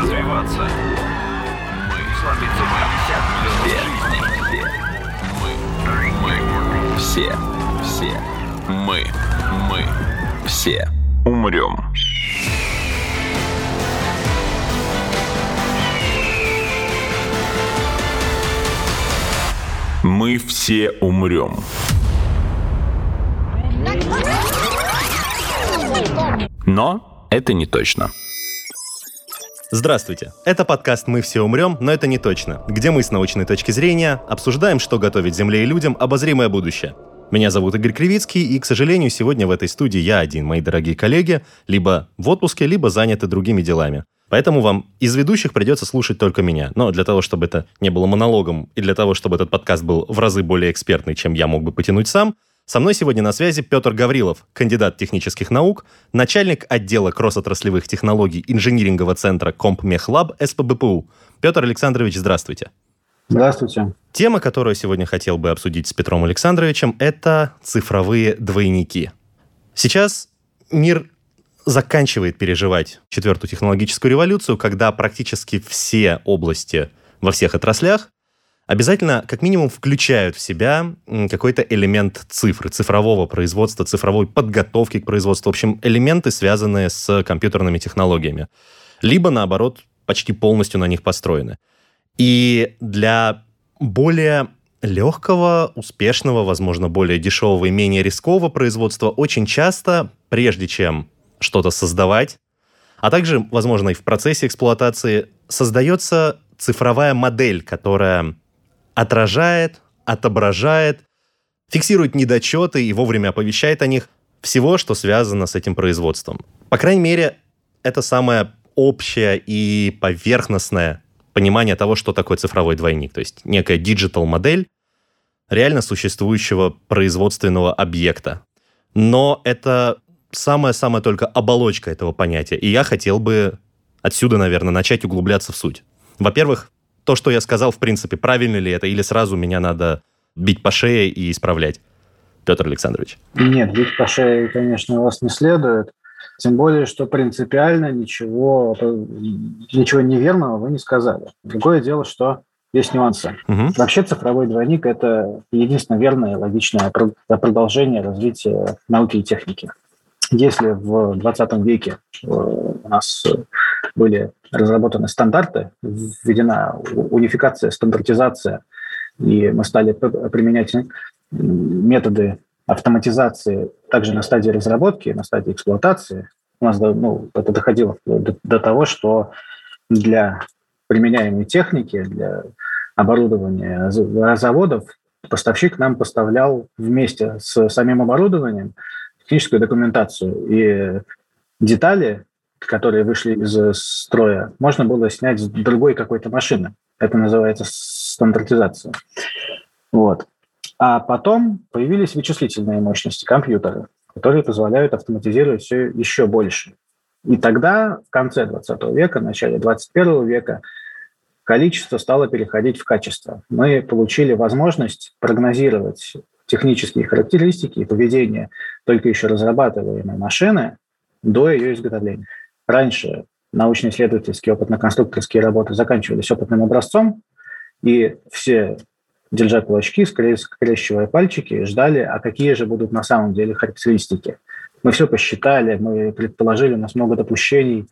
развиваться. Мы сломиться мы все, Мы, мы, все, все, мы, мы, все умрем. Мы все умрем. Но это не точно. Здравствуйте. Это подкаст «Мы все умрем, но это не точно», где мы с научной точки зрения обсуждаем, что готовит Земле и людям обозримое будущее. Меня зовут Игорь Кривицкий, и, к сожалению, сегодня в этой студии я один. Мои дорогие коллеги либо в отпуске, либо заняты другими делами. Поэтому вам из ведущих придется слушать только меня. Но для того, чтобы это не было монологом, и для того, чтобы этот подкаст был в разы более экспертный, чем я мог бы потянуть сам, со мной сегодня на связи Петр Гаврилов, кандидат технических наук, начальник отдела кросс-отраслевых технологий инжинирингового центра Компмехлаб СПБПУ. Петр Александрович, здравствуйте. Здравствуйте. Тема, которую сегодня хотел бы обсудить с Петром Александровичем, это цифровые двойники. Сейчас мир заканчивает переживать четвертую технологическую революцию, когда практически все области во всех отраслях обязательно как минимум включают в себя какой-то элемент цифры, цифрового производства, цифровой подготовки к производству. В общем, элементы, связанные с компьютерными технологиями. Либо, наоборот, почти полностью на них построены. И для более легкого, успешного, возможно, более дешевого и менее рискового производства очень часто, прежде чем что-то создавать, а также, возможно, и в процессе эксплуатации, создается цифровая модель, которая отражает, отображает, фиксирует недочеты и вовремя оповещает о них всего, что связано с этим производством. По крайней мере, это самое общее и поверхностное понимание того, что такое цифровой двойник. То есть некая digital-модель реально существующего производственного объекта. Но это самая-самая только оболочка этого понятия. И я хотел бы отсюда, наверное, начать углубляться в суть. Во-первых, то, что я сказал, в принципе, правильно ли это, или сразу меня надо бить по шее и исправлять? Петр Александрович. Нет, бить по шее, конечно, вас не следует. Тем более, что принципиально ничего, ничего неверного вы не сказали. Другое дело, что есть нюансы. Угу. Вообще цифровой двойник – это единственное верное и логичное продолжение развития науки и техники. Если в 20 веке э, у нас были разработаны стандарты, введена унификация, стандартизация, и мы стали применять методы автоматизации также на стадии разработки, на стадии эксплуатации. У нас ну, это доходило до, до того, что для применяемой техники, для оборудования заводов поставщик нам поставлял вместе с самим оборудованием техническую документацию и детали, которые вышли из строя, можно было снять с другой какой-то машины. Это называется стандартизация. Вот. А потом появились вычислительные мощности, компьютеры, которые позволяют автоматизировать все еще больше. И тогда, в конце 20 века, начале 21 века, количество стало переходить в качество. Мы получили возможность прогнозировать технические характеристики и поведение только еще разрабатываемой машины до ее изготовления. Раньше научно-исследовательские, опытно-конструкторские работы заканчивались опытным образцом, и все, держа кулачки, скрещивая пальчики, ждали, а какие же будут на самом деле характеристики. Мы все посчитали, мы предположили, у нас много допущений,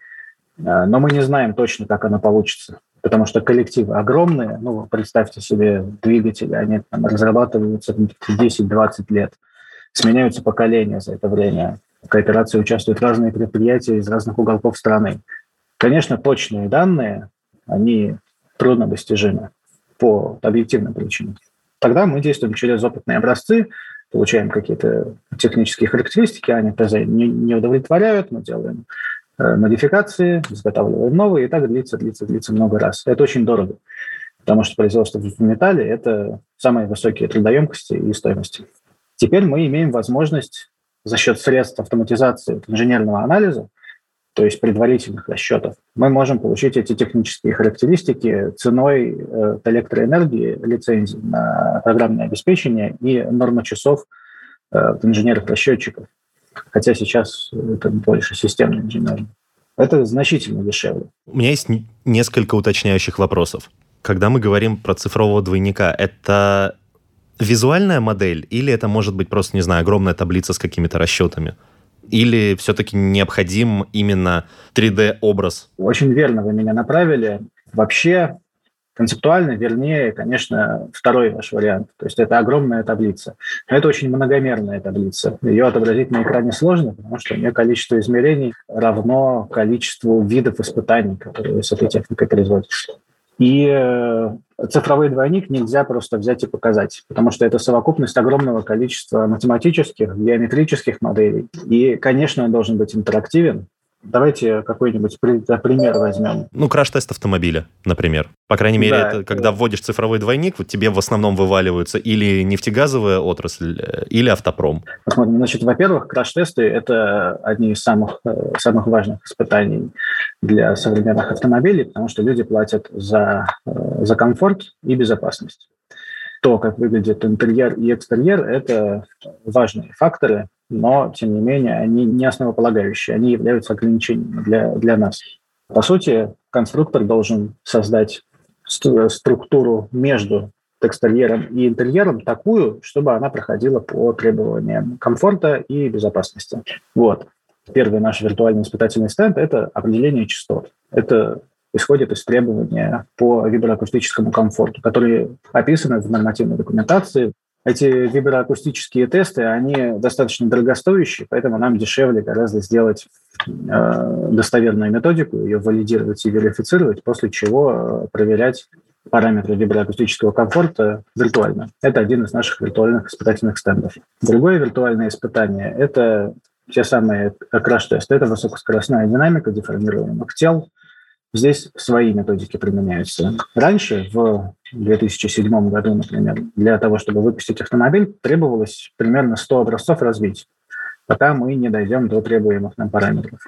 а, но мы не знаем точно, как оно получится потому что коллективы огромные. Ну, представьте себе двигатели, они там разрабатываются 10-20 лет, сменяются поколения за это время. В кооперации участвуют разные предприятия из разных уголков страны. Конечно, точные данные, они трудно достижимы по объективным причинам. Тогда мы действуем через опытные образцы, получаем какие-то технические характеристики, они не удовлетворяют, мы делаем Э, модификации, изготавливаем новые, и так длится, длится, длится много раз. Это очень дорого, потому что производство в металле – это самые высокие трудоемкости и стоимости. Теперь мы имеем возможность за счет средств автоматизации инженерного анализа, то есть предварительных расчетов, мы можем получить эти технические характеристики ценой э, электроэнергии, лицензии на программное обеспечение и норма часов э, инженеров-расчетчиков хотя сейчас это больше системный инженеринг. Это значительно дешевле. У меня есть несколько уточняющих вопросов. Когда мы говорим про цифрового двойника, это визуальная модель или это может быть просто, не знаю, огромная таблица с какими-то расчетами? Или все-таки необходим именно 3D-образ? Очень верно вы меня направили. Вообще, концептуально вернее, конечно, второй ваш вариант. То есть это огромная таблица. Но это очень многомерная таблица. Ее отобразить на экране сложно, потому что у нее количество измерений равно количеству видов испытаний, которые с этой техникой производятся. И э, цифровой двойник нельзя просто взять и показать, потому что это совокупность огромного количества математических, геометрических моделей. И, конечно, он должен быть интерактивен, Давайте какой-нибудь пример возьмем. Ну, краш-тест автомобиля, например. По крайней мере, да, это, когда вводишь цифровой двойник, вот тебе в основном вываливаются или нефтегазовая отрасль, э, или автопром. Посмотрим. Значит, во-первых, краш-тесты – это одни из самых, э, самых важных испытаний для современных автомобилей, потому что люди платят за, э, за комфорт и безопасность. То, как выглядит интерьер и экстерьер – это важные факторы, но, тем не менее, они не основополагающие, они являются ограничением для, для нас. По сути, конструктор должен создать структуру между экстерьером и интерьером такую, чтобы она проходила по требованиям комфорта и безопасности. Вот. Первый наш виртуальный испытательный стенд – это определение частот. Это исходит из требования по виброакустическому комфорту, которые описаны в нормативной документации эти виброакустические тесты, они достаточно дорогостоящие, поэтому нам дешевле гораздо сделать э, достоверную методику, ее валидировать и верифицировать, после чего э, проверять параметры виброакустического комфорта виртуально. Это один из наших виртуальных испытательных стендов. Другое виртуальное испытание – это те самые краш-тесты. Это высокоскоростная динамика деформируемых тел, Здесь свои методики применяются. Раньше, в 2007 году, например, для того, чтобы выпустить автомобиль, требовалось примерно 100 образцов развить, пока мы не дойдем до требуемых нам параметров.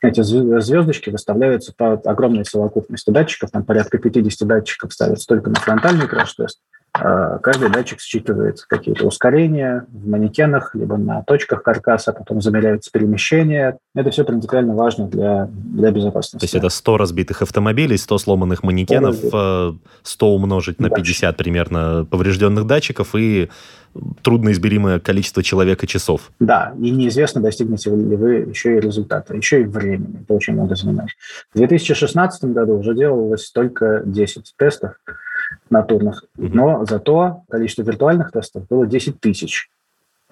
Эти звездочки выставляются по огромной совокупности датчиков, там порядка 50 датчиков ставятся только на фронтальный краш-тест, каждый датчик считывает какие-то ускорения в манекенах, либо на точках каркаса, потом замеряются перемещения. Это все принципиально важно для, для безопасности. То есть это 100 разбитых автомобилей, 100 сломанных манекенов, 100 э, умножить на 50 примерно поврежденных датчиков и трудноизмеримое количество человека часов. Да, и неизвестно, достигнете ли вы еще и результата, еще и времени. Это очень много занимает. В 2016 году уже делалось только 10 тестов, натурных, но зато количество виртуальных тестов было 10 тысяч.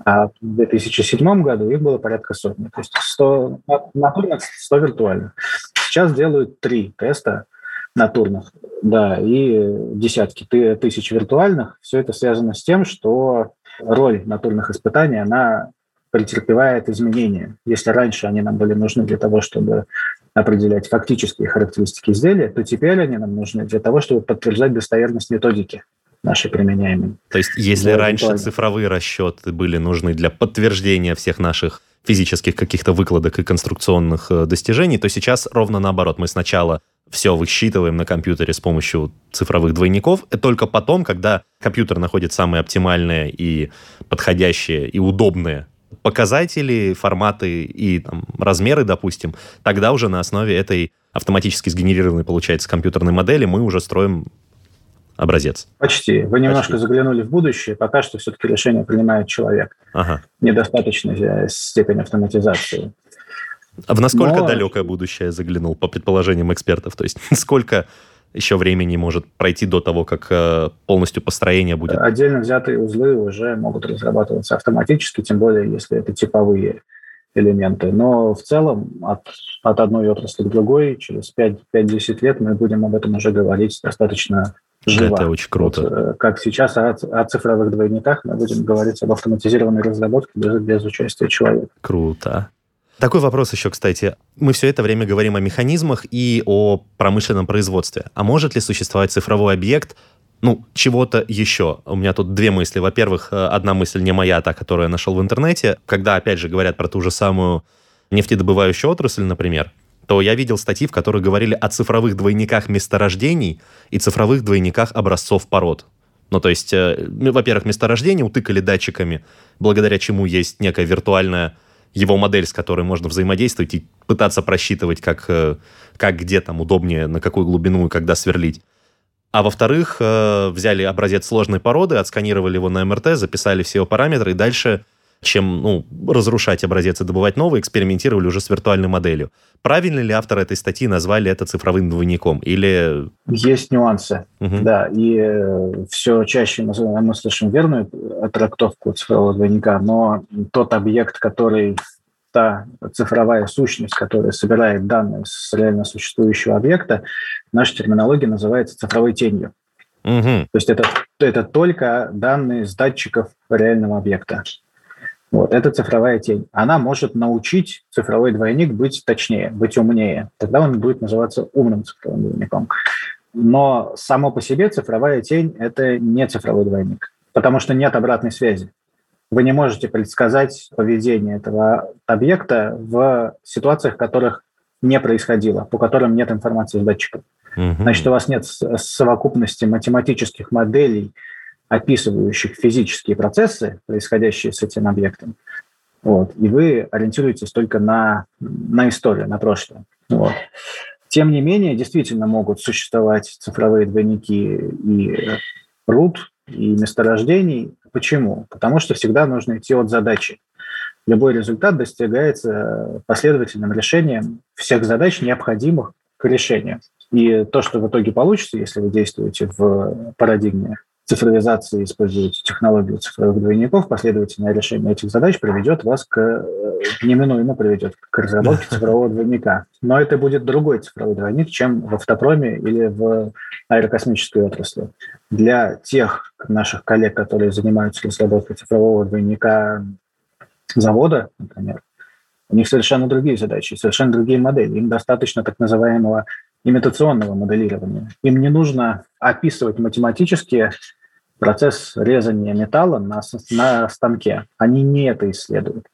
А в 2007 году их было порядка сотни. То есть 100 натурных, 100 виртуальных. Сейчас делают три теста натурных, да, и десятки тысяч виртуальных. Все это связано с тем, что роль натурных испытаний, она претерпевает изменения. Если раньше они нам были нужны для того, чтобы определять фактические характеристики изделия, то теперь они нам нужны для того, чтобы подтверждать достоверность методики нашей применяемой. То есть если раньше плане. цифровые расчеты были нужны для подтверждения всех наших физических каких-то выкладок и конструкционных э, достижений, то сейчас ровно наоборот. Мы сначала все высчитываем на компьютере с помощью цифровых двойников, и только потом, когда компьютер находит самые оптимальные и подходящие и удобные показатели, форматы и там, размеры, допустим, тогда уже на основе этой автоматически сгенерированной, получается, компьютерной модели мы уже строим образец. Почти. Вы немножко Почти. заглянули в будущее. Пока что все-таки решение принимает человек. Ага. Недостаточная степень автоматизации. А в насколько Но... далекое будущее заглянул, по предположениям экспертов? То есть сколько еще времени может пройти до того, как э, полностью построение будет? Отдельно взятые узлы уже могут разрабатываться автоматически, тем более, если это типовые элементы. Но в целом от, от одной отрасли к другой через 5-10 лет мы будем об этом уже говорить достаточно живо. Это очень круто. Вот, э, как сейчас о, о цифровых двойниках мы будем говорить об автоматизированной разработке без, без участия человека. Круто. Такой вопрос еще, кстати. Мы все это время говорим о механизмах и о промышленном производстве. А может ли существовать цифровой объект, ну, чего-то еще. У меня тут две мысли. Во-первых, э, одна мысль не моя, та, которую я нашел в интернете. Когда, опять же, говорят про ту же самую нефтедобывающую отрасль, например, то я видел статьи, в которых говорили о цифровых двойниках месторождений и цифровых двойниках образцов пород. Ну, то есть, э, во-первых, месторождение утыкали датчиками, благодаря чему есть некая виртуальная его модель, с которой можно взаимодействовать и пытаться просчитывать, как, э, как где там удобнее, на какую глубину и когда сверлить. А во-вторых, э, взяли образец сложной породы, отсканировали его на МРТ, записали все его параметры, и дальше чем ну, разрушать образец и добывать новый, экспериментировали уже с виртуальной моделью. Правильно ли автор этой статьи назвали это цифровым двойником? Или... Есть нюансы, угу. да. И э, все чаще мы, мы слышим верную трактовку цифрового двойника, но тот объект, который та цифровая сущность, которая собирает данные с реально существующего объекта, наша терминология называется цифровой тенью. Угу. То есть это, это только данные с датчиков реального объекта. Вот, это цифровая тень. Она может научить цифровой двойник быть точнее, быть умнее. Тогда он будет называться умным цифровым двойником. Но само по себе цифровая тень – это не цифровой двойник, потому что нет обратной связи. Вы не можете предсказать поведение этого объекта в ситуациях, в которых не происходило, по которым нет информации с датчиков. Значит, у вас нет совокупности математических моделей, описывающих физические процессы, происходящие с этим объектом. Вот, и вы ориентируетесь только на, на историю, на прошлое. Вот. Тем не менее, действительно могут существовать цифровые двойники и руд, и месторождений. Почему? Потому что всегда нужно идти от задачи. Любой результат достигается последовательным решением всех задач, необходимых к решению. И то, что в итоге получится, если вы действуете в парадигме цифровизации используете технологию цифровых двойников, последовательное решение этих задач приведет вас к, э, неминуемо приведет к разработке цифрового двойника. Но это будет другой цифровой двойник, чем в автопроме или в аэрокосмической отрасли. Для тех наших коллег, которые занимаются разработкой цифрового двойника завода, например, у них совершенно другие задачи, совершенно другие модели. Им достаточно так называемого имитационного моделирования. Им не нужно описывать математические процесс резания металла на, на станке. Они не это исследуют.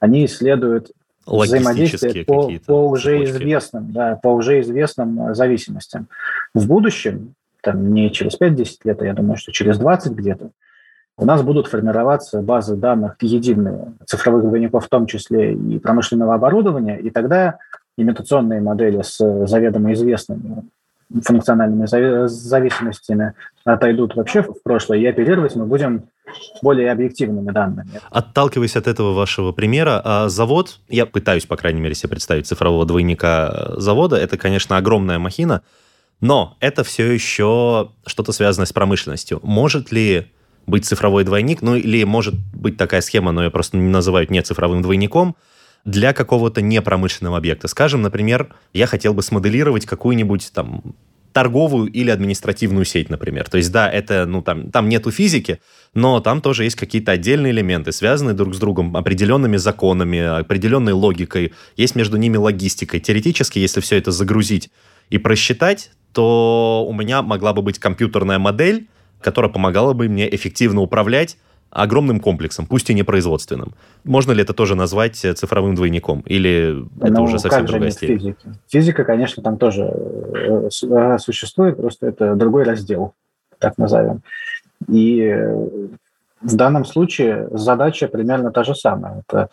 Они исследуют взаимодействие по, по уже цепочки. известным, да, по уже известным э, зависимостям. В будущем, там не через 5-10 лет, а я думаю, что через 20 где-то, у нас будут формироваться базы данных единые, цифровых двойников в том числе и промышленного оборудования, и тогда имитационные модели с заведомо известными функциональными зависимостями отойдут вообще в прошлое, и оперировать мы будем более объективными данными. Отталкиваясь от этого вашего примера, а завод, я пытаюсь, по крайней мере, себе представить цифрового двойника завода, это, конечно, огромная махина, но это все еще что-то связанное с промышленностью. Может ли быть цифровой двойник, ну или может быть такая схема, но я просто не называю не цифровым двойником – для какого-то непромышленного объекта. Скажем, например, я хотел бы смоделировать какую-нибудь там торговую или административную сеть, например. То есть, да, это, ну, там, там нету физики, но там тоже есть какие-то отдельные элементы, связанные друг с другом определенными законами, определенной логикой, есть между ними логистикой. Теоретически, если все это загрузить и просчитать, то у меня могла бы быть компьютерная модель, которая помогала бы мне эффективно управлять огромным комплексом, пусть и не производственным. Можно ли это тоже назвать э, цифровым двойником? Или это ну, уже совсем другая степень? Физики? Физика, конечно, там тоже э, э, существует, просто это другой раздел, так назовем. И в данном случае задача примерно та же самая. Это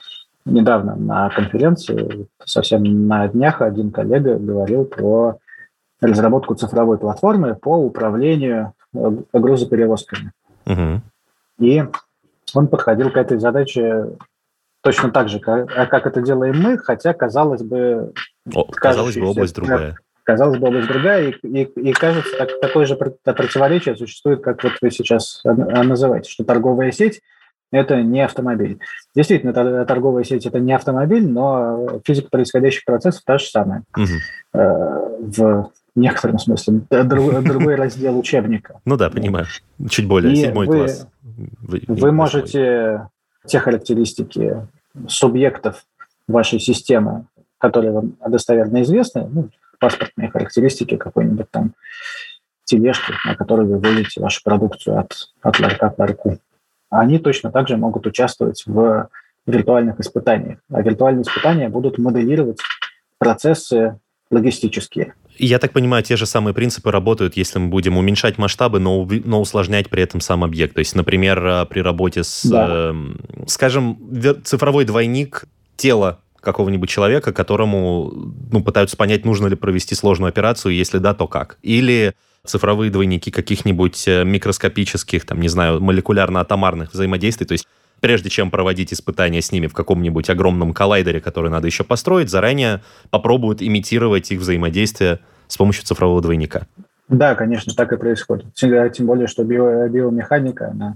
недавно на конференции, совсем на днях, один коллега говорил про разработку цифровой платформы по управлению грузоперевозками. Угу. И он подходил к этой задаче точно так же, как, а как это делаем мы, хотя, казалось бы... О, казалось бы, область другая. Казалось бы, область другая, и, и, и кажется, так, такое же противоречие существует, как вот вы сейчас называете, что торговая сеть – это не автомобиль. Действительно, торговая сеть – это не автомобиль, но физика происходящих процессов та же самая. Угу. В некотором смысле, другой раздел учебника. Ну да, понимаю. Чуть более, седьмой класс. Вы, вы можете те характеристики субъектов вашей системы, которые вам достоверно известны, ну, паспортные характеристики какой-нибудь там тележки, на которой вы вводите вашу продукцию от, от ларька к ларьку, они точно так же могут участвовать в виртуальных испытаниях. А виртуальные испытания будут моделировать процессы логистические. Я так понимаю, те же самые принципы работают, если мы будем уменьшать масштабы, но, но усложнять при этом сам объект. То есть, например, э, при работе с, да. э, скажем, цифровой двойник тело какого-нибудь человека, которому ну, пытаются понять, нужно ли провести сложную операцию, если да, то как. Или цифровые двойники каких-нибудь э, микроскопических, там, не знаю, молекулярно-атомарных взаимодействий. То есть прежде чем проводить испытания с ними в каком-нибудь огромном коллайдере, который надо еще построить, заранее попробуют имитировать их взаимодействие с помощью цифрового двойника. Да, конечно, так и происходит. Тем более, что био, биомеханика, она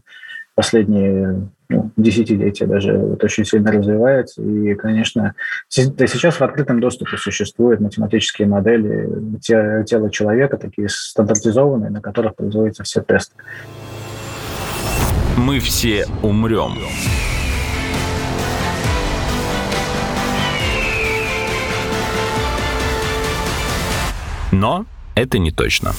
последние ну, десятилетия даже вот очень сильно развивается. И, конечно, сейчас в открытом доступе существуют математические модели тела человека, такие стандартизованные, на которых производятся все тесты. Мы все умрем. Но это не точно.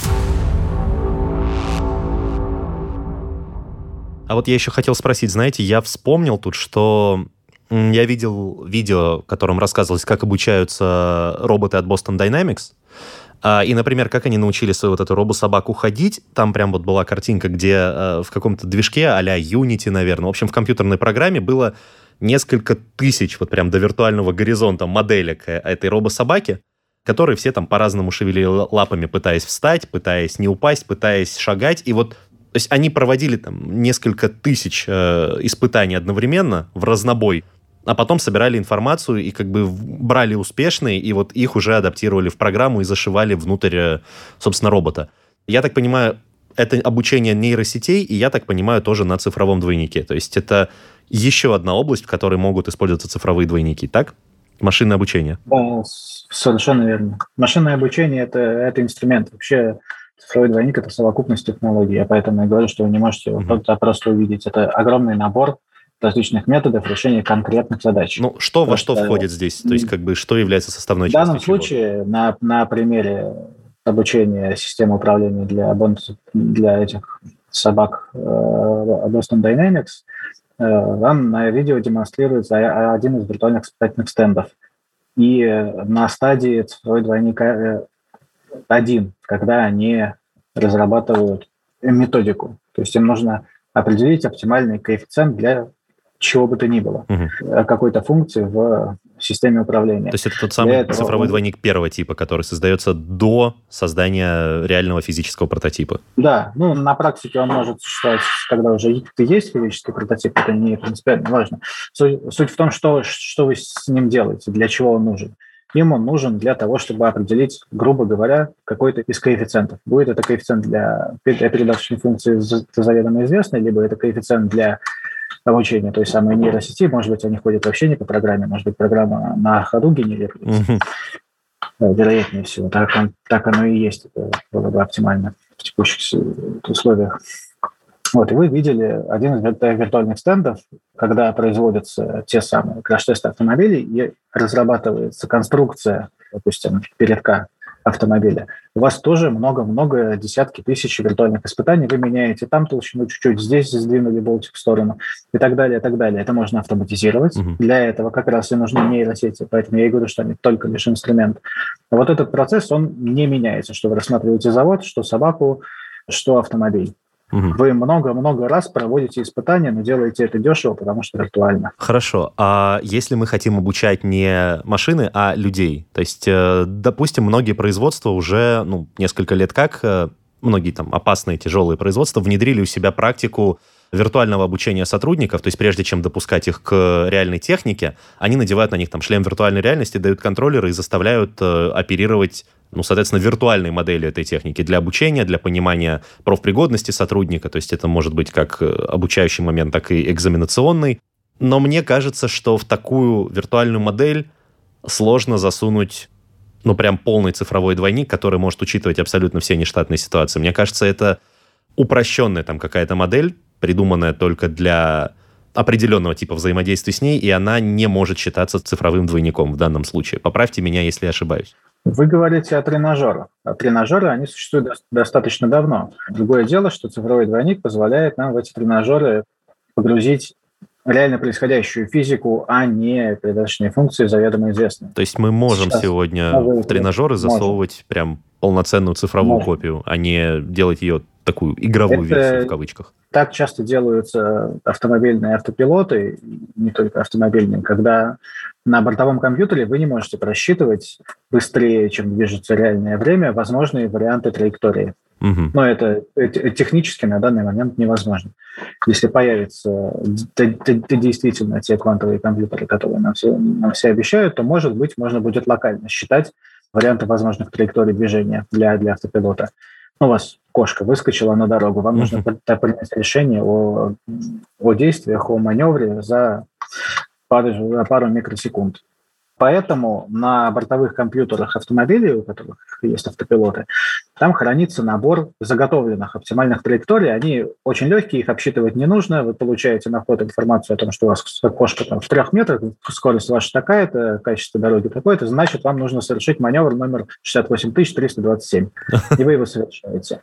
А вот я еще хотел спросить, знаете, я вспомнил тут, что я видел видео, в котором рассказывалось, как обучаются роботы от Boston Dynamics. А, и, например, как они научили свою вот эту робособаку ходить. Там прям вот была картинка, где э, в каком-то движке а-ля Unity, наверное. В общем, в компьютерной программе было несколько тысяч, вот прям до виртуального горизонта моделек э, этой робособаки, которые все там по-разному шевелили лапами, пытаясь встать, пытаясь не упасть, пытаясь шагать. И вот то есть они проводили там несколько тысяч э, испытаний одновременно в разнобой, а потом собирали информацию и как бы брали успешные, и вот их уже адаптировали в программу и зашивали внутрь, э, собственно, робота. Я так понимаю, это обучение нейросетей, и я так понимаю, тоже на цифровом двойнике. То есть это еще одна область, в которой могут использоваться цифровые двойники, так? Машинное обучение. Да, совершенно верно. Машинное обучение это, это инструмент. Вообще цифровой двойник – это совокупность технологий. Я поэтому и говорю, что вы не можете его mm-hmm. просто увидеть. Это огромный набор различных методов решения конкретных задач. Ну, что Потому во что, входит здесь? То есть, как бы, что является составной частью? В данном чего? случае, на, на примере обучения системы управления для, для этих собак э, Boston Dynamics, э, вам на видео демонстрируется один из виртуальных испытательных стендов. И на стадии цифровой двойника э, один, когда они разрабатывают методику. То есть им нужно определить оптимальный коэффициент для чего бы то ни было, угу. какой-то функции в системе управления. То есть это тот самый Для цифровой двойник первого типа, который создается до создания реального физического прототипа. Да, ну на практике он может существовать, когда уже есть физический прототип, это не принципиально важно. Суть, суть в том, что, что вы с ним делаете, для чего он нужен. Им он нужен для того, чтобы определить, грубо говоря, какой-то из коэффициентов. Будет это коэффициент для, для передаточной функции заведомо известной, либо это коэффициент для обучения той самой нейросети. Может быть, они ходят вообще не по программе, может быть, программа на ходу генерируется. Mm-hmm. Вероятнее всего, так, он, так оно и есть. Это было бы оптимально в текущих условиях. Вот, и вы видели один из виртуальных стендов, когда производятся те самые краш-тесты автомобилей и разрабатывается конструкция, допустим, передка автомобиля. У вас тоже много-много, десятки тысяч виртуальных испытаний. Вы меняете там толщину чуть-чуть, здесь сдвинули болтик в сторону и так далее, и так далее. Это можно автоматизировать. Угу. Для этого как раз и нужны нейросети. Поэтому я и говорю, что они только лишь инструмент. Вот этот процесс, он не меняется, что вы рассматриваете завод, что собаку, что автомобиль. Угу. Вы много-много раз проводите испытания, но делаете это дешево, потому что виртуально. Хорошо. А если мы хотим обучать не машины, а людей? То есть, э, допустим, многие производства уже ну, несколько лет как, э, многие там опасные, тяжелые производства внедрили у себя практику виртуального обучения сотрудников, то есть прежде чем допускать их к реальной технике, они надевают на них там шлем виртуальной реальности, дают контроллеры и заставляют э, оперировать ну, соответственно, виртуальной модели этой техники для обучения, для понимания профпригодности сотрудника. То есть это может быть как э, обучающий момент, так и экзаменационный. Но мне кажется, что в такую виртуальную модель сложно засунуть ну, прям полный цифровой двойник, который может учитывать абсолютно все нештатные ситуации. Мне кажется, это упрощенная там какая-то модель, придуманная только для определенного типа взаимодействия с ней, и она не может считаться цифровым двойником в данном случае. Поправьте меня, если я ошибаюсь. Вы говорите о тренажерах. А тренажеры, они существуют достаточно давно. Другое дело, что цифровой двойник позволяет нам в эти тренажеры погрузить реально происходящую физику, а не передаточные функции заведомо известные. То есть мы можем Сейчас сегодня в тренажеры засовывать можем. прям полноценную цифровую можем. копию, а не делать ее такую игровую Это версию в кавычках? Так часто делаются автомобильные автопилоты, не только автомобильные, когда на бортовом компьютере вы не можете просчитывать быстрее, чем движется реальное время, возможные варианты траектории. Угу. Но это, это технически на данный момент невозможно. Если появятся действительно те квантовые компьютеры, которые нам все, нам все обещают, то, может быть, можно будет локально считать варианты возможных траекторий движения для, для автопилота. У вас кошка выскочила на дорогу, вам нужно принять решение о, о действиях, о маневре за пару, пару микросекунд. Поэтому на бортовых компьютерах автомобилей, у которых есть автопилоты, там хранится набор заготовленных оптимальных траекторий. Они очень легкие, их обсчитывать не нужно. Вы получаете на вход информацию о том, что у вас кошка там в трех метрах, скорость ваша такая-то, качество дороги такое-то, значит, вам нужно совершить маневр номер 68327. И вы его совершаете.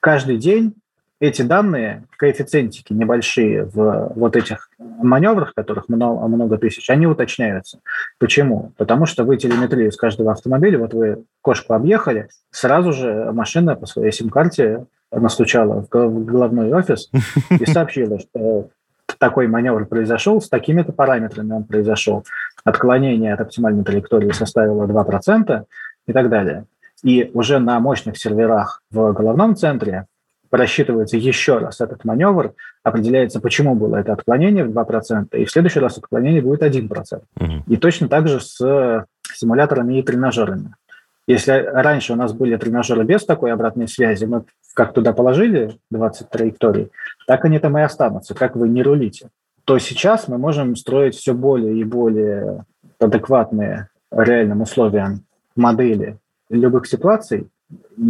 Каждый день эти данные, коэффициентики небольшие в вот этих маневрах, которых много, много тысяч, они уточняются. Почему? Потому что вы телеметрию с каждого автомобиля, вот вы кошку объехали, сразу же машина по своей сим-карте настучала в головной офис и сообщила, что такой маневр произошел, с такими-то параметрами он произошел. Отклонение от оптимальной траектории составило 2% и так далее. И уже на мощных серверах в головном центре просчитывается еще раз этот маневр, определяется, почему было это отклонение в 2%, и в следующий раз отклонение будет 1%. Угу. И точно так же с симуляторами и тренажерами. Если раньше у нас были тренажеры без такой обратной связи, мы как туда положили 20 траекторий, так они там и останутся, как вы не рулите, то сейчас мы можем строить все более и более адекватные реальным условиям модели любых ситуаций,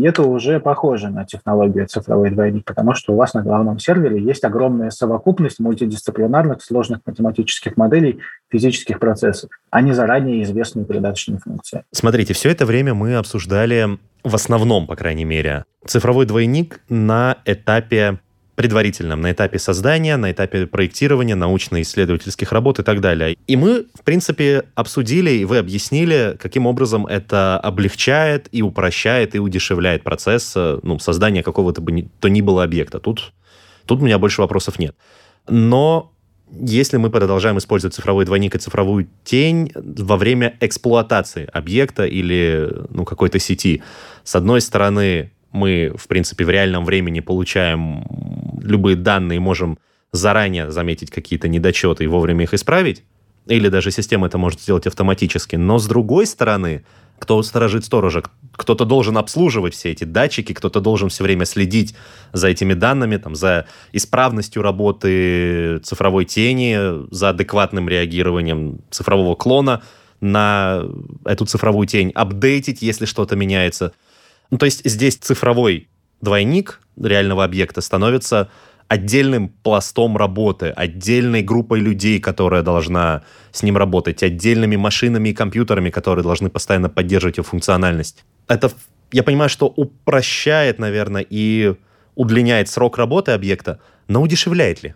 это уже похоже на технологию цифровой двойник, потому что у вас на главном сервере есть огромная совокупность мультидисциплинарных сложных математических моделей физических процессов, а не заранее известные передаточные функции. Смотрите, все это время мы обсуждали в основном, по крайней мере, цифровой двойник на этапе предварительном, на этапе создания, на этапе проектирования научно-исследовательских работ и так далее. И мы, в принципе, обсудили, и вы объяснили, каким образом это облегчает и упрощает, и удешевляет процесс э, ну, создания какого-то бы то ни было объекта. Тут, тут у меня больше вопросов нет. Но если мы продолжаем использовать цифровой двойник и цифровую тень во время эксплуатации объекта или ну, какой-то сети, с одной стороны, мы, в принципе, в реальном времени получаем любые данные, можем заранее заметить какие-то недочеты и вовремя их исправить, или даже система это может сделать автоматически. Но с другой стороны, кто сторожит сторожа? Кто-то должен обслуживать все эти датчики, кто-то должен все время следить за этими данными, там, за исправностью работы цифровой тени, за адекватным реагированием цифрового клона на эту цифровую тень, апдейтить, если что-то меняется. Ну, то есть здесь цифровой двойник реального объекта становится отдельным пластом работы, отдельной группой людей, которая должна с ним работать, отдельными машинами и компьютерами, которые должны постоянно поддерживать его функциональность. Это, я понимаю, что упрощает, наверное, и удлиняет срок работы объекта, но удешевляет ли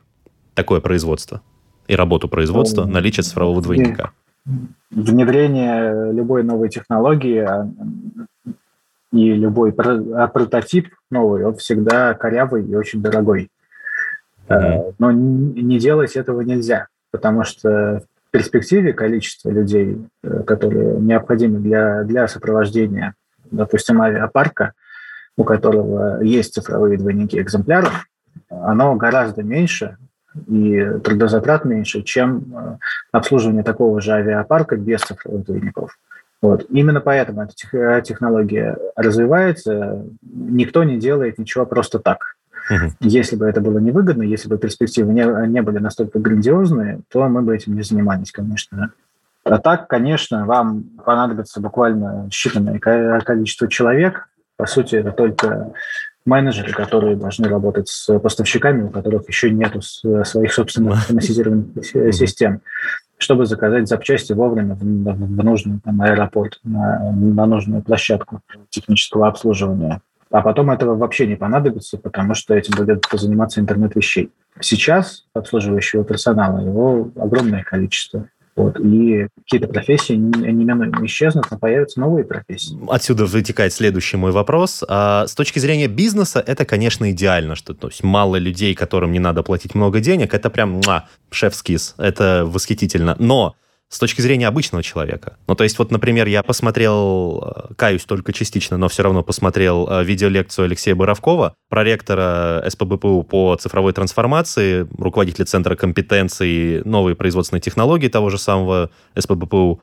такое производство и работу производства ну, наличие цифрового двойника? Внедрение любой новой технологии а, и любой а прототип новый, он всегда корявый и очень дорогой. Mm-hmm. Но не делать этого нельзя, потому что в перспективе количество людей, э, которые необходимы для, для сопровождения, допустим, авиапарка, у которого есть цифровые двойники экземпляров, оно гораздо меньше и трудозатрат меньше, чем э, обслуживание такого же авиапарка без цифровых двойников. Вот. Именно поэтому эта технология развивается. Никто не делает ничего просто так. Угу. Если бы это было невыгодно, если бы перспективы не, не были настолько грандиозные, то мы бы этим не занимались, конечно. А так, конечно, вам понадобится буквально считанное количество человек. По сути, это только менеджеры, которые должны работать с поставщиками, у которых еще нет своих собственных автоматизированных систем чтобы заказать запчасти вовремя в, в нужный там, аэропорт, на, на нужную площадку технического обслуживания. А потом этого вообще не понадобится, потому что этим будет заниматься интернет вещей. Сейчас обслуживающего персонала его огромное количество. Вот, и какие-то профессии неминуемо исчезнут, но появятся новые профессии. Отсюда вытекает следующий мой вопрос. А, с точки зрения бизнеса, это, конечно, идеально, что то есть, мало людей, которым не надо платить много денег, это прям шеф-скиз, это восхитительно. Но с точки зрения обычного человека. Ну, то есть, вот, например, я посмотрел, э, каюсь только частично, но все равно посмотрел э, видеолекцию Алексея Боровкова, проректора СПБПУ по цифровой трансформации, руководителя Центра компетенций новые производственные технологии того же самого СПБПУ.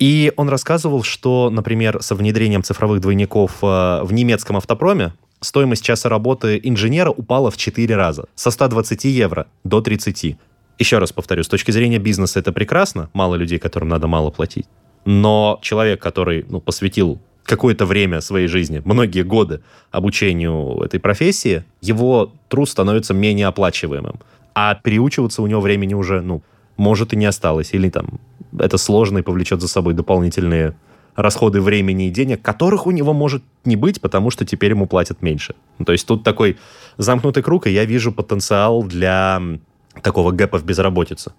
И он рассказывал, что, например, со внедрением цифровых двойников э, в немецком автопроме стоимость часа работы инженера упала в 4 раза. Со 120 евро до 30. Еще раз повторю, с точки зрения бизнеса это прекрасно, мало людей, которым надо мало платить. Но человек, который ну, посвятил какое-то время своей жизни, многие годы обучению этой профессии, его труд становится менее оплачиваемым. А переучиваться у него времени уже, ну, может и не осталось. Или там это сложно и повлечет за собой дополнительные расходы времени и денег, которых у него может не быть, потому что теперь ему платят меньше. То есть тут такой замкнутый круг, и я вижу потенциал для такого гэпа в безработице?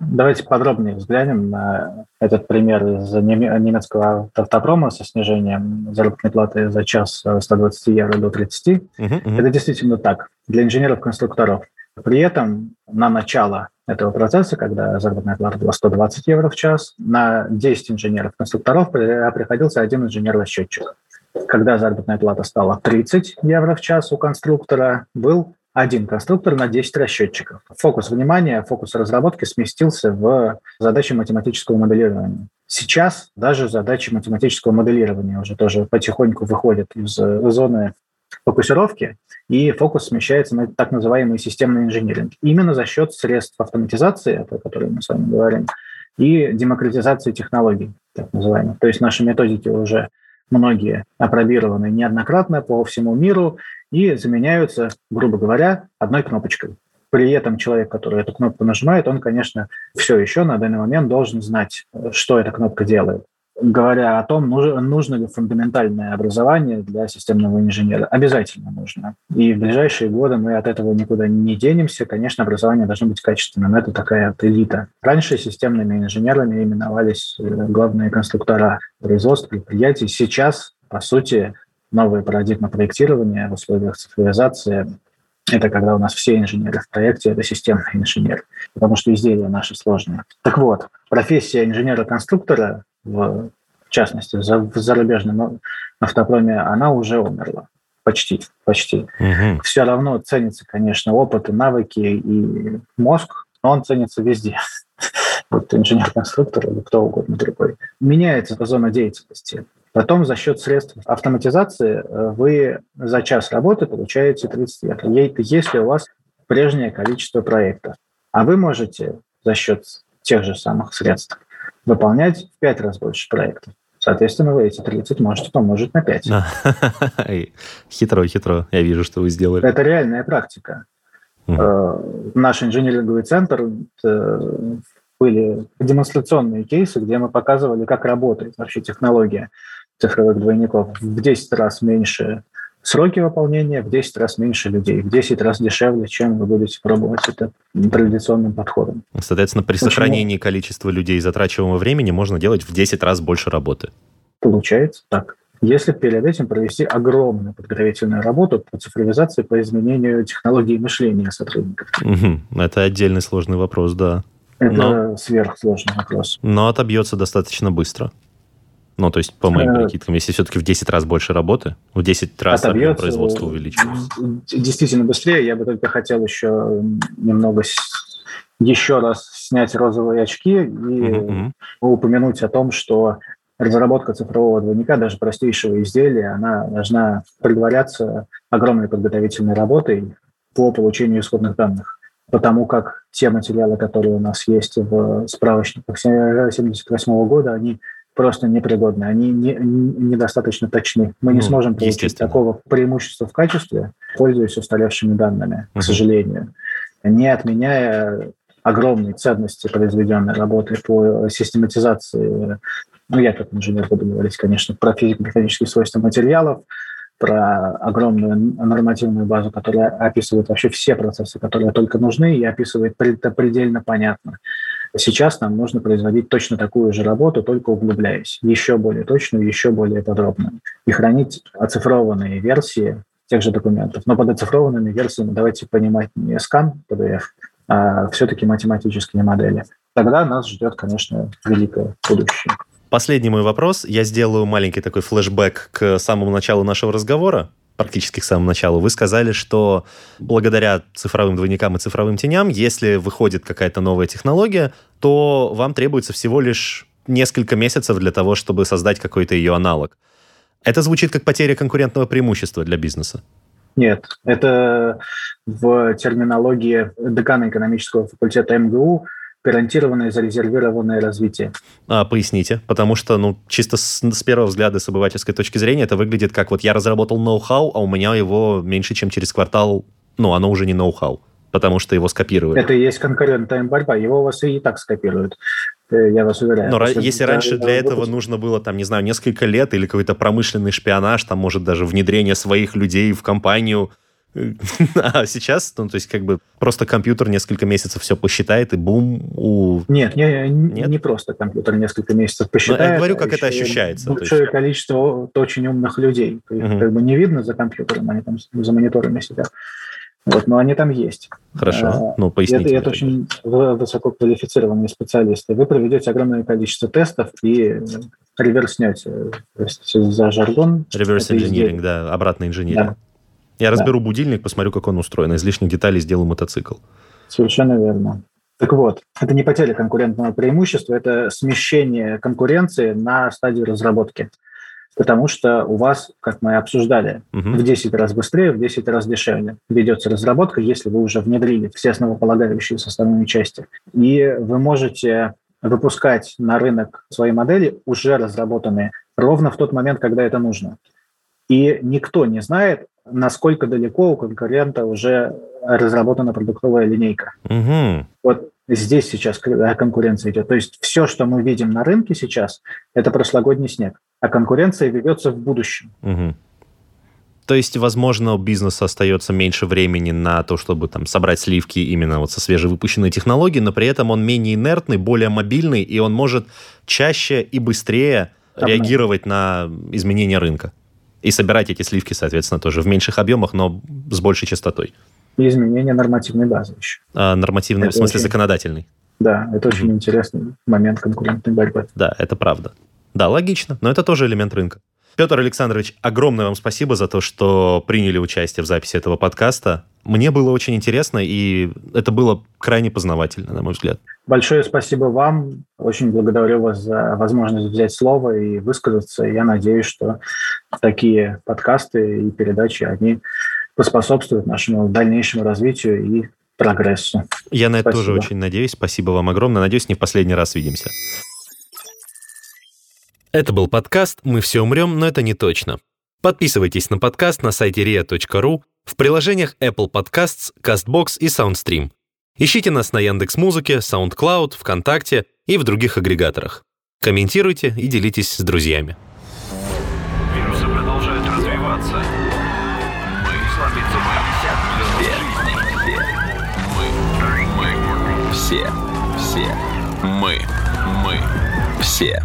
Давайте подробнее взглянем на этот пример из немецкого автопрома со снижением заработной платы за час с 120 евро до 30. Uh-huh, uh-huh. Это действительно так для инженеров-конструкторов. При этом на начало этого процесса, когда заработная плата была 120 евро в час, на 10 инженеров-конструкторов приходился один инженер-расчетчик. Когда заработная плата стала 30 евро в час у конструктора, был один конструктор на 10 расчетчиков. Фокус внимания, фокус разработки сместился в задачи математического моделирования. Сейчас даже задачи математического моделирования уже тоже потихоньку выходят из зоны фокусировки, и фокус смещается на так называемый системный инженеринг. Именно за счет средств автоматизации, о которой мы с вами говорим, и демократизации технологий, так называемых. То есть наши методики уже многие опробированы неоднократно по всему миру, и заменяются, грубо говоря, одной кнопочкой. При этом человек, который эту кнопку нажимает, он, конечно, все еще на данный момент должен знать, что эта кнопка делает. Говоря о том, нужно ли фундаментальное образование для системного инженера. Обязательно нужно. И в ближайшие годы мы от этого никуда не денемся. Конечно, образование должно быть качественным. Это такая вот элита. Раньше системными инженерами именовались э, главные конструктора производств предприятий. Сейчас, по сути, новая парадигма проектирования в условиях цифровизации – это когда у нас все инженеры в проекте – это системные инженеры, потому что изделия наши сложные. Так вот, профессия инженера-конструктора, в частности, в зарубежном автопроме, она уже умерла. Почти, почти. Угу. Все равно ценится, конечно, опыт и навыки и мозг, но он ценится везде. Вот инженер-конструктор или кто угодно другой. Меняется зона деятельности. Потом за счет средств автоматизации э, вы за час работы получаете 30 евро, если у вас прежнее количество проектов. А вы можете за счет тех же самых средств выполнять в 5 раз больше проектов. Соответственно, вы эти 30 можете помножить на 5. Хитро, хитро. Я вижу, что вы сделали. Это реальная практика. Угу. Наш инженеринговый центр э, были демонстрационные кейсы, где мы показывали, как работает вообще технология цифровых двойников в 10 раз меньше сроки выполнения, в 10 раз меньше людей, в 10 раз дешевле, чем вы будете пробовать это традиционным подходом. Соответственно, при Почему? сохранении количества людей и затрачиваемого времени можно делать в 10 раз больше работы. Получается так. Если перед этим провести огромную подготовительную работу по цифровизации, по изменению технологии мышления сотрудников. Угу. Это отдельный сложный вопрос, да. Это Но... сверхсложный вопрос. Но отобьется достаточно быстро. Ну, то есть, по моим э, прикидкам, если все-таки в 10 раз больше работы, в 10 раз объем производства увеличивается. Действительно быстрее. Я бы только хотел еще немного еще раз снять розовые очки и mm-hmm. упомянуть о том, что разработка цифрового двойника, даже простейшего изделия, она должна предваряться огромной подготовительной работой по получению исходных данных. Потому как те материалы, которые у нас есть в справочниках 1978 года, они просто непригодны, они не, недостаточно точны. Мы ну, не сможем получить такого преимущества в качестве, пользуясь устаревшими данными, uh-huh. к сожалению, не отменяя огромной ценности произведенной работы по систематизации, ну, я как инженер буду говорить, конечно, про физико-механические свойства материалов, про огромную нормативную базу, которая описывает вообще все процессы, которые только нужны, и описывает предельно понятно Сейчас нам нужно производить точно такую же работу, только углубляясь, еще более точную, еще более подробную, и хранить оцифрованные версии тех же документов. Но под оцифрованными версиями давайте понимать не скан PDF, а все-таки математические модели. Тогда нас ждет, конечно, великое будущее. Последний мой вопрос. Я сделаю маленький такой флешбэк к самому началу нашего разговора практически к самому началу, вы сказали, что благодаря цифровым двойникам и цифровым теням, если выходит какая-то новая технология, то вам требуется всего лишь несколько месяцев для того, чтобы создать какой-то ее аналог. Это звучит как потеря конкурентного преимущества для бизнеса. Нет, это в терминологии декана экономического факультета МГУ гарантированное зарезервированное развитие. А, поясните, потому что, ну, чисто с, с первого взгляда, с обывательской точки зрения, это выглядит как вот я разработал ноу-хау, а у меня его меньше, чем через квартал, ну, оно уже не ноу-хау, потому что его скопировали. Это и есть конкурентная борьба, его у вас и так скопируют э, я вас уверяю. Но если, если раньше для этого выпуск... нужно было, там, не знаю, несколько лет или какой-то промышленный шпионаж, там, может, даже внедрение своих людей в компанию, А сейчас, ну, то есть, как бы просто компьютер несколько месяцев все посчитает, и бум, у... Нет, не, Нет? не просто компьютер несколько месяцев посчитает. Но я говорю, как а это ощущается. Большое есть... количество очень умных людей. Их угу. как бы не видно за компьютером, они там за мониторами сидят. Вот, но они там есть. Хорошо, а, ну поясните. Это, это очень высококвалифицированные специалисты. Вы проведете огромное количество тестов и реверснете за жаргон. Реверс инжиниринг, да, обратный инжиниринг. Да. Я да. разберу будильник, посмотрю, как он устроен. Из лишних деталей сделаю мотоцикл. Совершенно верно. Так вот, это не потеря конкурентного преимущества, это смещение конкуренции на стадию разработки. Потому что у вас, как мы обсуждали, угу. в 10 раз быстрее, в 10 раз дешевле ведется разработка, если вы уже внедрили все основополагающие составные части. И вы можете выпускать на рынок свои модели, уже разработанные, ровно в тот момент, когда это нужно. И никто не знает, насколько далеко у конкурента уже разработана продуктовая линейка. Угу. Вот здесь сейчас конкуренция идет. То есть все, что мы видим на рынке сейчас, это прошлогодний снег, а конкуренция ведется в будущем. Угу. То есть, возможно, у бизнеса остается меньше времени на то, чтобы там собрать сливки именно вот со свежевыпущенной технологии, но при этом он менее инертный, более мобильный, и он может чаще и быстрее Там реагировать на изменения рынка и собирать эти сливки, соответственно, тоже в меньших объемах, но с большей частотой. И изменение нормативной базы еще. А, нормативной, это в смысле очень, законодательной? Да, это очень интересный момент конкурентной борьбы. Да, это правда. Да, логично, но это тоже элемент рынка. Петр Александрович, огромное вам спасибо за то, что приняли участие в записи этого подкаста. Мне было очень интересно, и это было крайне познавательно, на мой взгляд. Большое спасибо вам. Очень благодарю вас за возможность взять слово и высказаться. Я надеюсь, что такие подкасты и передачи, они поспособствуют нашему дальнейшему развитию и прогрессу. Я на это спасибо. тоже очень надеюсь. Спасибо вам огромное. Надеюсь, не в последний раз видимся. Это был подкаст «Мы все умрем, но это не точно». Подписывайтесь на подкаст на сайте ria.ru, в приложениях Apple Podcasts, CastBox и SoundStream. Ищите нас на Яндекс.Музыке, SoundCloud, ВКонтакте и в других агрегаторах. Комментируйте и делитесь с друзьями. Вирусы продолжают развиваться. Мы слабится мы. Все. Мы. Мы. Все. Все. Мы. Мы. Все